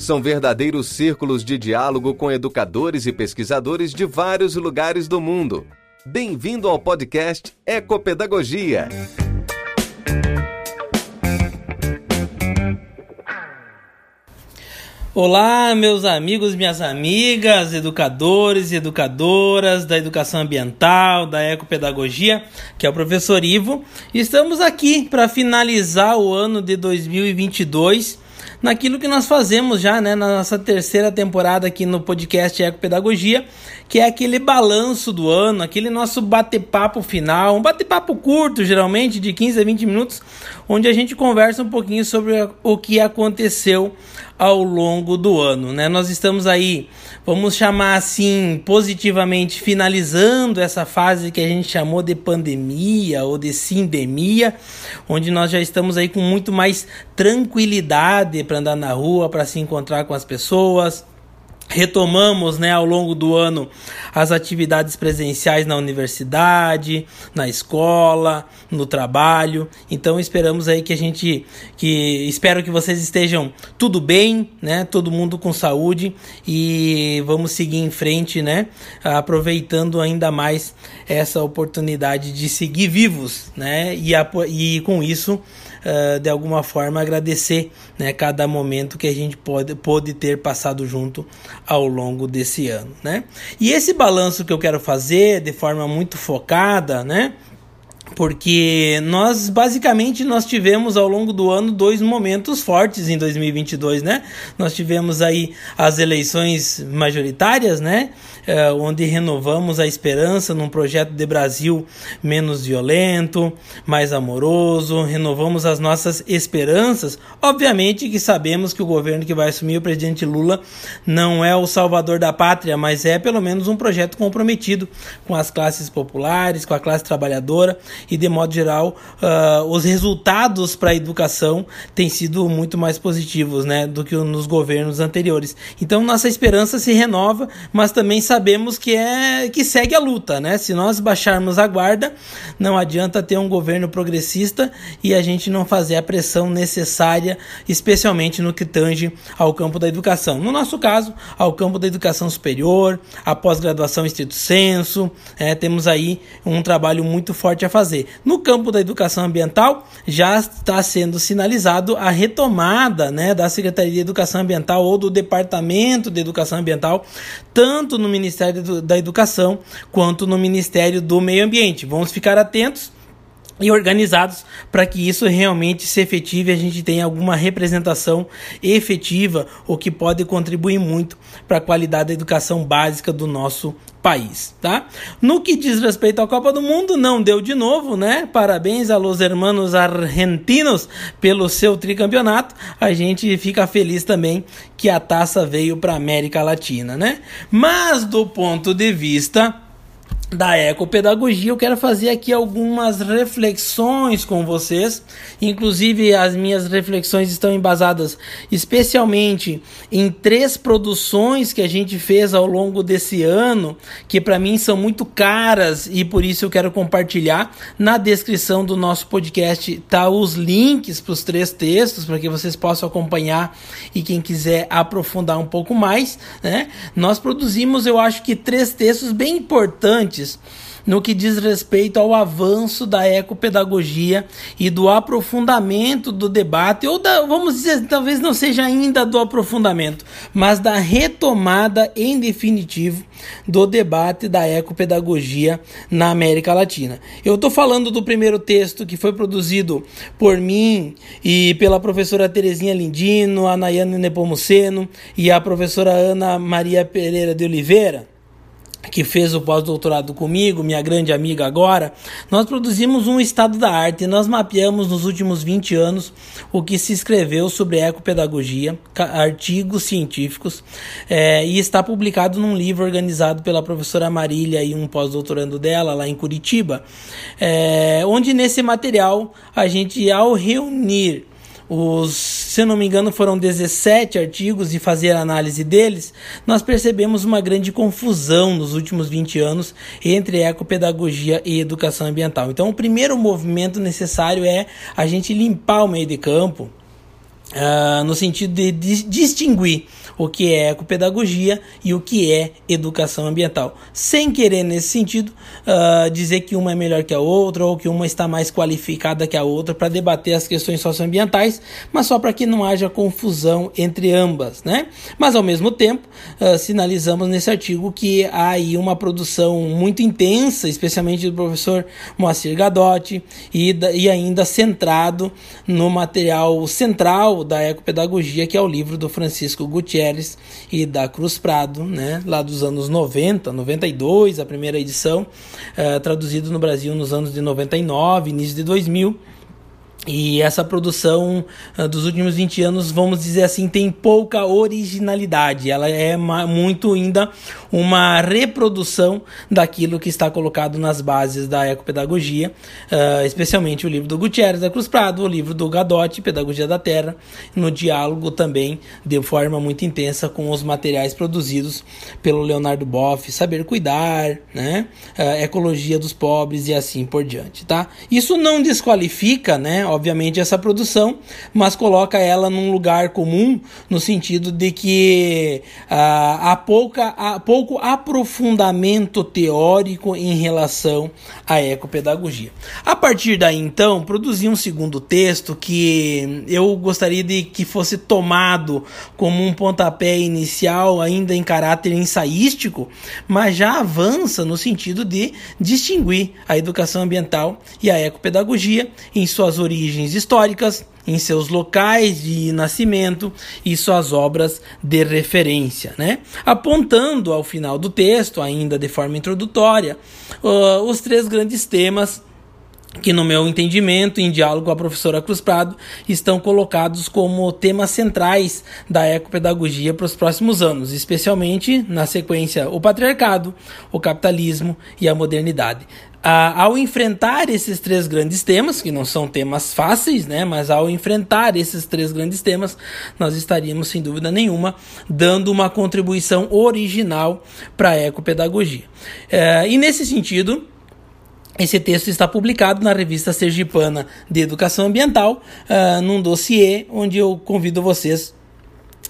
São verdadeiros círculos de diálogo com educadores e pesquisadores de vários lugares do mundo. Bem-vindo ao podcast Ecopedagogia. Olá, meus amigos, minhas amigas, educadores e educadoras da educação ambiental, da ecopedagogia, que é o professor Ivo. Estamos aqui para finalizar o ano de 2022 naquilo que nós fazemos já, né, na nossa terceira temporada aqui no podcast Ecopedagogia, que é aquele balanço do ano, aquele nosso bate-papo final, um bate-papo curto, geralmente de 15 a 20 minutos, onde a gente conversa um pouquinho sobre o que aconteceu ao longo do ano, né? Nós estamos aí, vamos chamar assim, positivamente finalizando essa fase que a gente chamou de pandemia ou de sindemia, onde nós já estamos aí com muito mais tranquilidade para andar na rua, para se encontrar com as pessoas, Retomamos né, ao longo do ano as atividades presenciais na universidade, na escola, no trabalho. Então esperamos aí que a gente que espero que vocês estejam tudo bem, né? Todo mundo com saúde e vamos seguir em frente, né? Aproveitando ainda mais essa oportunidade de seguir vivos, né? E, e com isso uh, de alguma forma agradecer né, cada momento que a gente pode, pode ter passado junto ao longo desse ano. Né? E esse balanço que eu quero fazer de forma muito focada, né? porque nós basicamente nós tivemos ao longo do ano dois momentos fortes em 2022, né? Nós tivemos aí as eleições majoritárias, né? É, onde renovamos a esperança num projeto de Brasil menos violento, mais amoroso, renovamos as nossas esperanças. Obviamente que sabemos que o governo que vai assumir o presidente Lula não é o salvador da pátria, mas é pelo menos um projeto comprometido com as classes populares, com a classe trabalhadora e de modo geral uh, os resultados para a educação têm sido muito mais positivos, né, do que nos governos anteriores. Então nossa esperança se renova, mas também sabemos que é que segue a luta, né? Se nós baixarmos a guarda, não adianta ter um governo progressista e a gente não fazer a pressão necessária, especialmente no que tange ao campo da educação. No nosso caso, ao campo da educação superior, a pós-graduação estrito senso, é, temos aí um trabalho muito forte a fazer. No campo da educação ambiental, já está sendo sinalizado a retomada né, da Secretaria de Educação Ambiental ou do Departamento de Educação Ambiental, tanto no Ministério da Educação quanto no Ministério do Meio Ambiente. Vamos ficar atentos e organizados para que isso realmente se efetive e a gente tenha alguma representação efetiva, o que pode contribuir muito para a qualidade da educação básica do nosso país, tá? No que diz respeito à Copa do Mundo, não deu de novo, né? Parabéns a los hermanos argentinos pelo seu tricampeonato. A gente fica feliz também que a taça veio para América Latina, né? Mas do ponto de vista da ecopedagogia, eu quero fazer aqui algumas reflexões com vocês. Inclusive, as minhas reflexões estão embasadas especialmente em três produções que a gente fez ao longo desse ano, que para mim são muito caras e por isso eu quero compartilhar. Na descrição do nosso podcast tá os links para os três textos para que vocês possam acompanhar e quem quiser aprofundar um pouco mais, né? Nós produzimos, eu acho que três textos bem importantes no que diz respeito ao avanço da ecopedagogia e do aprofundamento do debate, ou da, vamos dizer, talvez não seja ainda do aprofundamento, mas da retomada em definitivo do debate da ecopedagogia na América Latina. Eu estou falando do primeiro texto que foi produzido por mim e pela professora Terezinha Lindino, a Nayane Nepomuceno e a professora Ana Maria Pereira de Oliveira que fez o pós-doutorado comigo, minha grande amiga agora, nós produzimos um estado da arte. Nós mapeamos nos últimos 20 anos o que se escreveu sobre ecopedagogia, artigos científicos, é, e está publicado num livro organizado pela professora Marília e um pós-doutorando dela lá em Curitiba, é, onde nesse material a gente, ao reunir os, se não me engano, foram 17 artigos e fazer análise deles, nós percebemos uma grande confusão nos últimos 20 anos entre ecopedagogia e educação ambiental. Então, o primeiro movimento necessário é a gente limpar o meio de campo, uh, no sentido de distinguir o que é ecopedagogia e o que é educação ambiental. Sem querer, nesse sentido, uh, dizer que uma é melhor que a outra ou que uma está mais qualificada que a outra para debater as questões socioambientais, mas só para que não haja confusão entre ambas. Né? Mas, ao mesmo tempo, uh, sinalizamos nesse artigo que há aí uma produção muito intensa, especialmente do professor Moacir Gadotti, e, e ainda centrado no material central da ecopedagogia, que é o livro do Francisco Gutierrez e da Cruz Prado, né, lá dos anos 90, 92, a primeira edição, uh, traduzido no Brasil nos anos de 99, início de 2000 e essa produção uh, dos últimos 20 anos, vamos dizer assim, tem pouca originalidade. Ela é muito ainda uma reprodução daquilo que está colocado nas bases da ecopedagogia, uh, especialmente o livro do Gutierrez da Cruz Prado, o livro do Gadotti, Pedagogia da Terra, no diálogo também de forma muito intensa com os materiais produzidos pelo Leonardo Boff, Saber Cuidar, né? Uh, Ecologia dos Pobres e assim por diante, tá? Isso não desqualifica, né? Obviamente, essa produção, mas coloca ela num lugar comum, no sentido de que ah, há, pouca, há pouco aprofundamento teórico em relação à ecopedagogia. A partir daí, então, produzi um segundo texto que eu gostaria de que fosse tomado como um pontapé inicial, ainda em caráter ensaístico, mas já avança no sentido de distinguir a educação ambiental e a ecopedagogia em suas origens origens históricas, em seus locais de nascimento e suas obras de referência, né? apontando ao final do texto, ainda de forma introdutória, uh, os três grandes temas que no meu entendimento, em diálogo com a professora Cruz Prado, estão colocados como temas centrais da ecopedagogia para os próximos anos, especialmente na sequência o patriarcado, o capitalismo e a modernidade. Ah, ao enfrentar esses três grandes temas, que não são temas fáceis, né, mas ao enfrentar esses três grandes temas, nós estaríamos, sem dúvida nenhuma, dando uma contribuição original para a ecopedagogia. Eh, e nesse sentido, esse texto está publicado na revista Sergipana de Educação Ambiental, uh, num dossiê onde eu convido vocês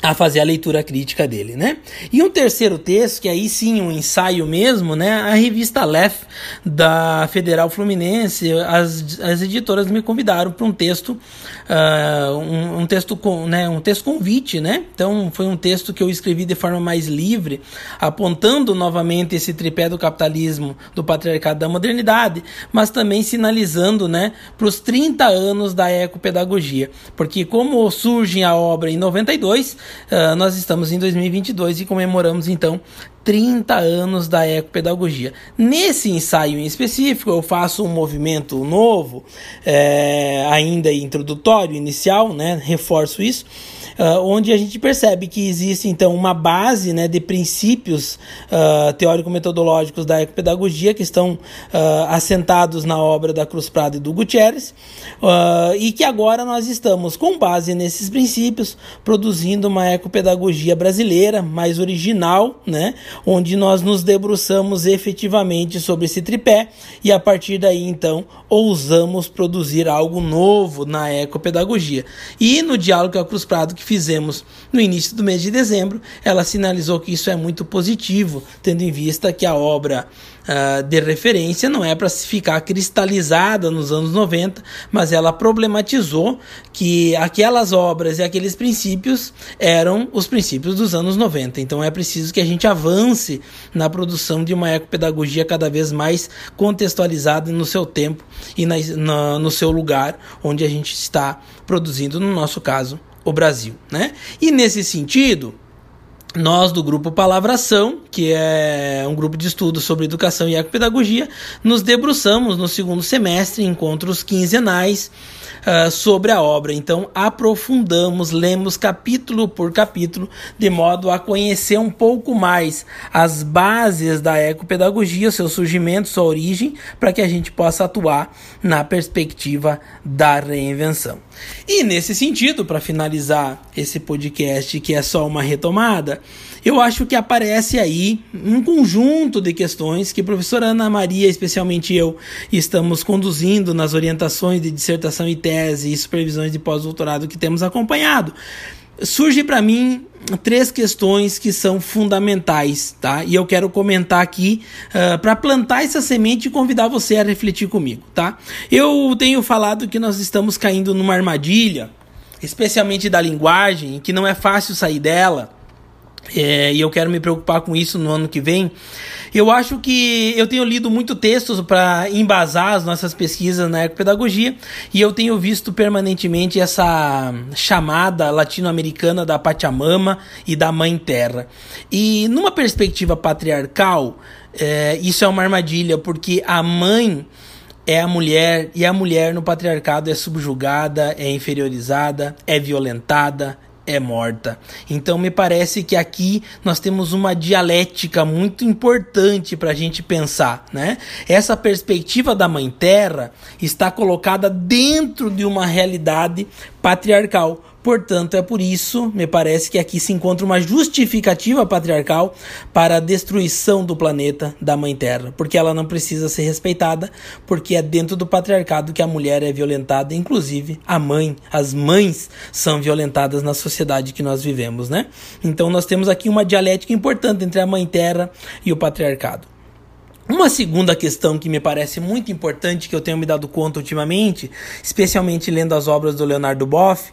a fazer a leitura crítica dele, né? E um terceiro texto, que aí sim um ensaio mesmo, né? A revista Lef da Federal Fluminense, as, as editoras me convidaram para um texto, uh, um, um, texto com, né? Um texto convite, né? Então foi um texto que eu escrevi de forma mais livre, apontando novamente esse tripé do capitalismo, do patriarcado da modernidade, mas também sinalizando, né? Para os 30 anos da ecopedagogia, porque como surge a obra em 92 Uh, nós estamos em 2022 e comemoramos então 30 anos da ecopedagogia. Nesse ensaio em específico, eu faço um movimento novo, é, ainda introdutório, inicial, né? reforço isso uh, onde a gente percebe que existe então uma base né, de princípios uh, teórico-metodológicos da ecopedagogia que estão uh, assentados na obra da Cruz Prado e do Gutierrez, e que agora nós estamos, com base nesses princípios, produzindo uma ecopedagogia brasileira mais original, né, onde nós nos debruçamos efetivamente sobre esse tripé e a partir daí então ousamos produzir algo novo na ecopedagogia. E no diálogo com a Cruz Prado que fizemos no início do mês de dezembro, ela sinalizou que isso é muito positivo, tendo em vista que a obra uh, de referência não é para ficar cristalizada nos anos 90, mas ela problematizou que aquelas obras e aqueles princípios eram os princípios dos anos 90. Então é preciso que a gente avance na produção de uma ecopedagogia cada vez mais contextualizada no seu tempo e na, na, no seu lugar onde a gente está produzindo, no nosso caso, o Brasil, né? E nesse sentido, nós do grupo Palavração, que é um grupo de estudos sobre educação e ecopedagogia, nos debruçamos no segundo semestre, encontros quinzenais, uh, sobre a obra. Então, aprofundamos, lemos capítulo por capítulo, de modo a conhecer um pouco mais as bases da ecopedagogia, seu surgimento, sua origem, para que a gente possa atuar na perspectiva da reinvenção. E nesse sentido, para finalizar esse podcast que é só uma retomada, eu acho que aparece aí um conjunto de questões que a professora Ana Maria, especialmente eu, estamos conduzindo nas orientações de dissertação e tese e supervisões de pós-doutorado que temos acompanhado. Surge para mim três questões que são fundamentais, tá? E eu quero comentar aqui uh, para plantar essa semente e convidar você a refletir comigo, tá? Eu tenho falado que nós estamos caindo numa armadilha, especialmente da linguagem, que não é fácil sair dela é, e eu quero me preocupar com isso no ano que vem. Eu acho que eu tenho lido muito textos para embasar as nossas pesquisas na ecopedagogia e eu tenho visto permanentemente essa chamada latino-americana da Pachamama e da Mãe Terra. E numa perspectiva patriarcal, é, isso é uma armadilha, porque a mãe é a mulher e a mulher no patriarcado é subjugada, é inferiorizada, é violentada, é morta. Então me parece que aqui nós temos uma dialética muito importante para a gente pensar, né? Essa perspectiva da Mãe Terra está colocada dentro de uma realidade patriarcal Portanto, é por isso, me parece que aqui se encontra uma justificativa patriarcal para a destruição do planeta da Mãe Terra, porque ela não precisa ser respeitada, porque é dentro do patriarcado que a mulher é violentada, inclusive a mãe, as mães são violentadas na sociedade que nós vivemos, né? Então nós temos aqui uma dialética importante entre a Mãe Terra e o patriarcado. Uma segunda questão que me parece muito importante, que eu tenho me dado conta ultimamente, especialmente lendo as obras do Leonardo Boff,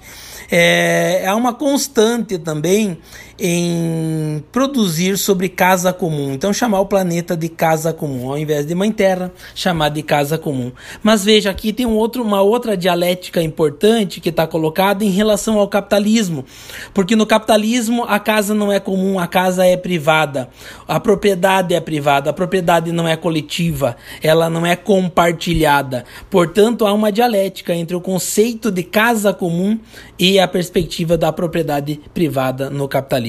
é, é uma constante também em produzir sobre casa comum. Então, chamar o planeta de casa comum, ao invés de mãe terra, chamar de casa comum. Mas veja, aqui tem um outro, uma outra dialética importante que está colocada em relação ao capitalismo. Porque no capitalismo a casa não é comum, a casa é privada. A propriedade é privada, a propriedade não é coletiva, ela não é compartilhada. Portanto, há uma dialética entre o conceito de casa comum e a perspectiva da propriedade privada no capitalismo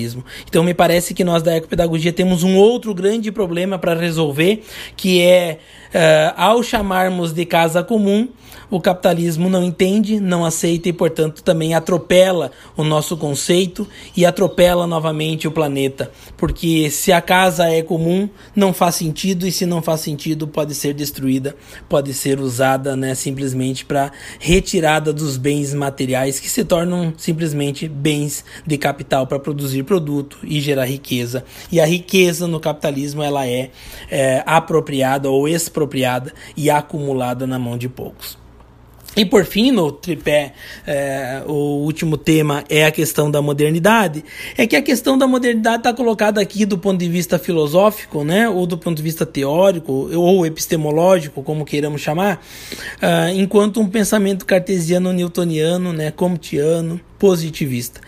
Então me parece que nós da ecopedagogia temos um outro grande problema para resolver, que é uh, ao chamarmos de casa comum, o capitalismo não entende, não aceita e, portanto, também atropela o nosso conceito e atropela novamente o planeta. Porque se a casa é comum, não faz sentido, e se não faz sentido, pode ser destruída, pode ser usada né, simplesmente para retirada dos bens materiais que se tornam simplesmente bens de capital para produzir produto e gerar riqueza. E a riqueza no capitalismo ela é, é apropriada ou expropriada e acumulada na mão de poucos. E por fim, no tripé, é, o último tema é a questão da modernidade. É que a questão da modernidade está colocada aqui do ponto de vista filosófico, né, ou do ponto de vista teórico, ou epistemológico, como queiramos chamar, uh, enquanto um pensamento cartesiano, newtoniano, né, comtiano, positivista.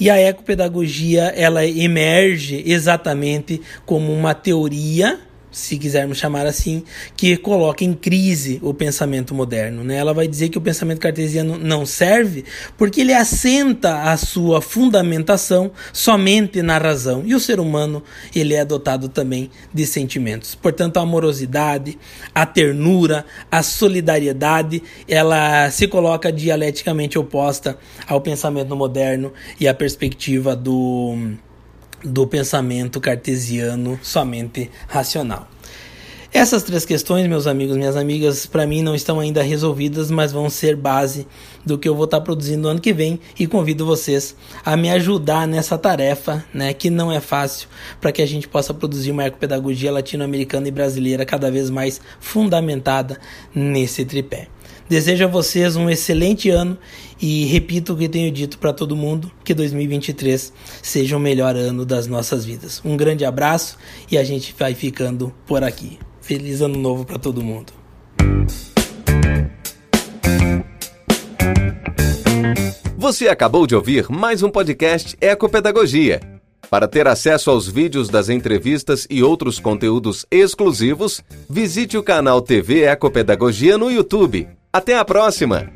E a ecopedagogia ela emerge exatamente como uma teoria se quisermos chamar assim, que coloca em crise o pensamento moderno. Né? Ela vai dizer que o pensamento cartesiano não serve porque ele assenta a sua fundamentação somente na razão. E o ser humano ele é dotado também de sentimentos. Portanto, a amorosidade, a ternura, a solidariedade, ela se coloca dialeticamente oposta ao pensamento moderno e à perspectiva do do pensamento cartesiano somente racional. Essas três questões, meus amigos, minhas amigas, para mim não estão ainda resolvidas, mas vão ser base do que eu vou estar tá produzindo no ano que vem e convido vocês a me ajudar nessa tarefa, né, que não é fácil, para que a gente possa produzir uma ecopedagogia latino-americana e brasileira cada vez mais fundamentada nesse tripé. Desejo a vocês um excelente ano e repito o que tenho dito para todo mundo: que 2023 seja o melhor ano das nossas vidas. Um grande abraço e a gente vai ficando por aqui. Feliz ano novo para todo mundo. Você acabou de ouvir mais um podcast Ecopedagogia. Para ter acesso aos vídeos das entrevistas e outros conteúdos exclusivos, visite o canal TV Ecopedagogia no YouTube. Até a próxima!